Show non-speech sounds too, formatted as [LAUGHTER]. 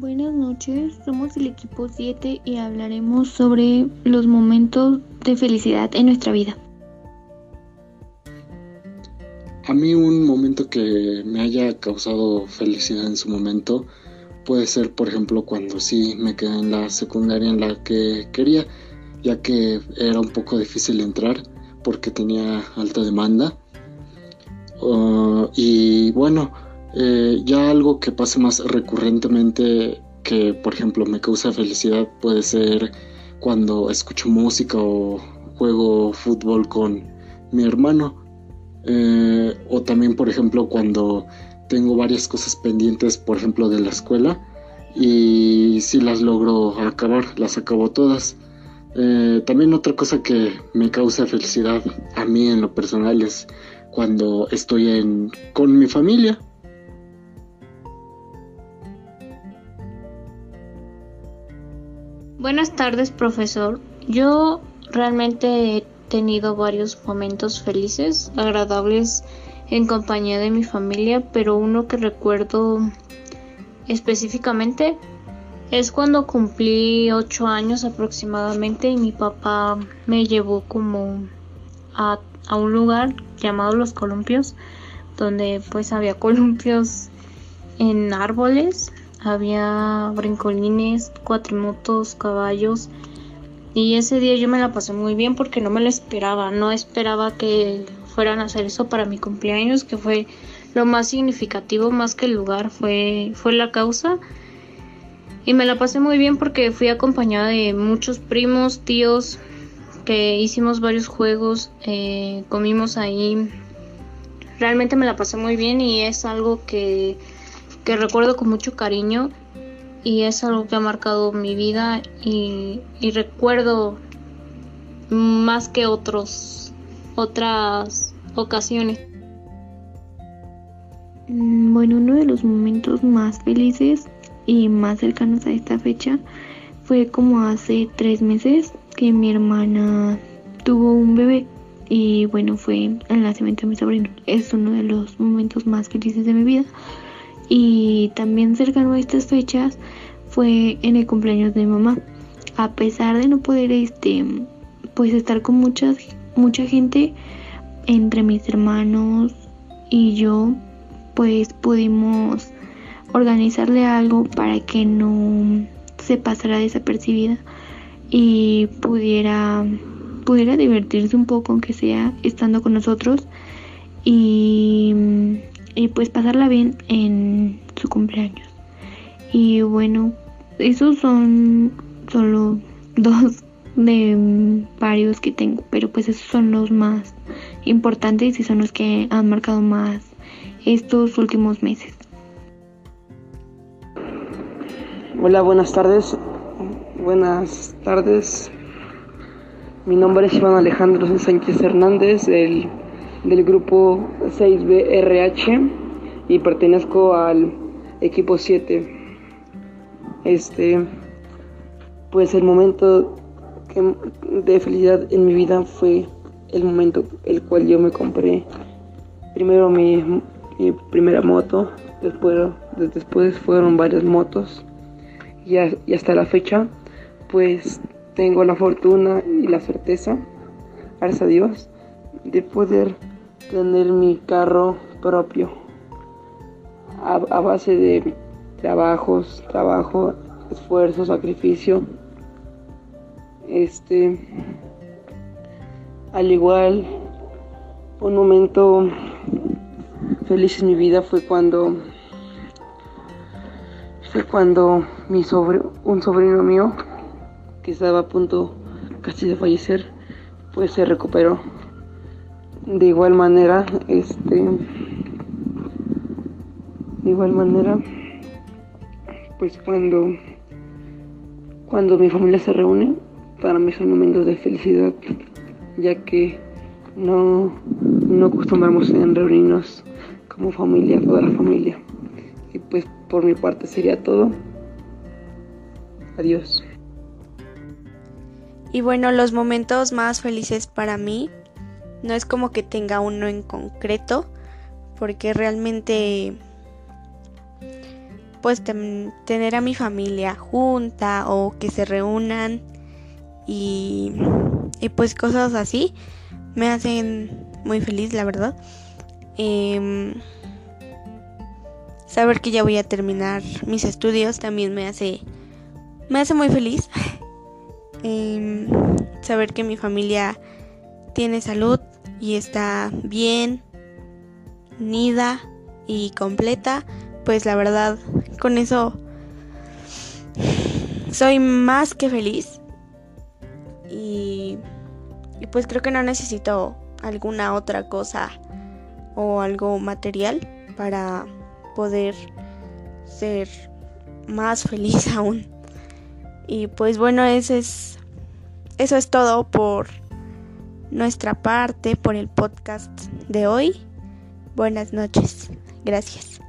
Buenas noches, somos el equipo 7 y hablaremos sobre los momentos de felicidad en nuestra vida. A mí un momento que me haya causado felicidad en su momento puede ser, por ejemplo, cuando sí me quedé en la secundaria en la que quería, ya que era un poco difícil entrar porque tenía alta demanda. Uh, y bueno, eh, ya algo que pase más recurrentemente que, por ejemplo, me causa felicidad puede ser cuando escucho música o juego fútbol con mi hermano. Eh, o también, por ejemplo, cuando tengo varias cosas pendientes, por ejemplo, de la escuela y si las logro acabar, las acabo todas. Eh, también otra cosa que me causa felicidad a mí en lo personal es cuando estoy en, con mi familia. Buenas tardes, profesor. Yo realmente he tenido varios momentos felices, agradables en compañía de mi familia, pero uno que recuerdo específicamente es cuando cumplí ocho años aproximadamente y mi papá me llevó como a, a un lugar llamado Los Columpios, donde pues había [LAUGHS] columpios en árboles había brincolines, cuatrimotos, caballos. Y ese día yo me la pasé muy bien porque no me lo esperaba. No esperaba que fueran a hacer eso para mi cumpleaños, que fue lo más significativo, más que el lugar, fue, fue la causa. Y me la pasé muy bien porque fui acompañada de muchos primos, tíos, que hicimos varios juegos, eh, comimos ahí. Realmente me la pasé muy bien y es algo que que recuerdo con mucho cariño y es algo que ha marcado mi vida y, recuerdo más que otros otras ocasiones. Mm, bueno, uno de los momentos más felices y más cercanos a esta fecha fue como hace tres meses que mi hermana tuvo un bebé y bueno fue el nacimiento de mi sobrino. Es uno de los momentos más felices de mi vida y también cercano a estas fechas fue en el cumpleaños de mi mamá. A pesar de no poder este pues estar con muchas mucha gente entre mis hermanos y yo pues pudimos organizarle algo para que no se pasara desapercibida y pudiera pudiera divertirse un poco aunque sea estando con nosotros y y pues pasarla bien en su cumpleaños. Y bueno, esos son solo [LAUGHS] dos de varios que tengo, pero pues esos son los más importantes y son los que han marcado más estos últimos meses. Hola, buenas tardes. Buenas tardes. Mi nombre es Iván Alejandro Sánchez Hernández, el del grupo 6BRH y pertenezco al equipo 7. Este, pues el momento de felicidad en mi vida fue el momento el cual yo me compré primero mi, primera moto, después, después fueron varias motos y hasta la fecha pues tengo la fortuna y la certeza, gracias a Dios, de poder tener mi carro propio a, base de trabajos, trabajo, esfuerzo, sacrificio. Este, al igual, un momento feliz en mi vida fue cuando fue cuando mi sobre, un sobrino mío que estaba a punto casi de fallecer pues se recuperó. De igual manera este de igual manera pues cuando cuando mi familia se reúne para mí son momentos de felicidad ya que no no acostumbramos a reunirnos como familia toda la familia. Y pues por mi parte sería todo. Adiós y bueno los momentos más felices para mí no es como que tenga uno en concreto, porque realmente pues tener a mi familia junta o que se reúnan y, y pues cosas así me hacen muy feliz, la verdad. Em, saber que ya voy a terminar mis estudios también me hace me hace muy feliz. [LAUGHS] Em, saber que mi familia tiene salud y está bien, unida y completa, pues la verdad con eso soy más que feliz. Y, y pues creo que no necesito alguna otra cosa o algo material para poder ser más feliz [LAUGHS] aún. Y pues bueno, eso es eso es todo por nuestra parte, por el podcast de hoy. Buenas noches. Gracias.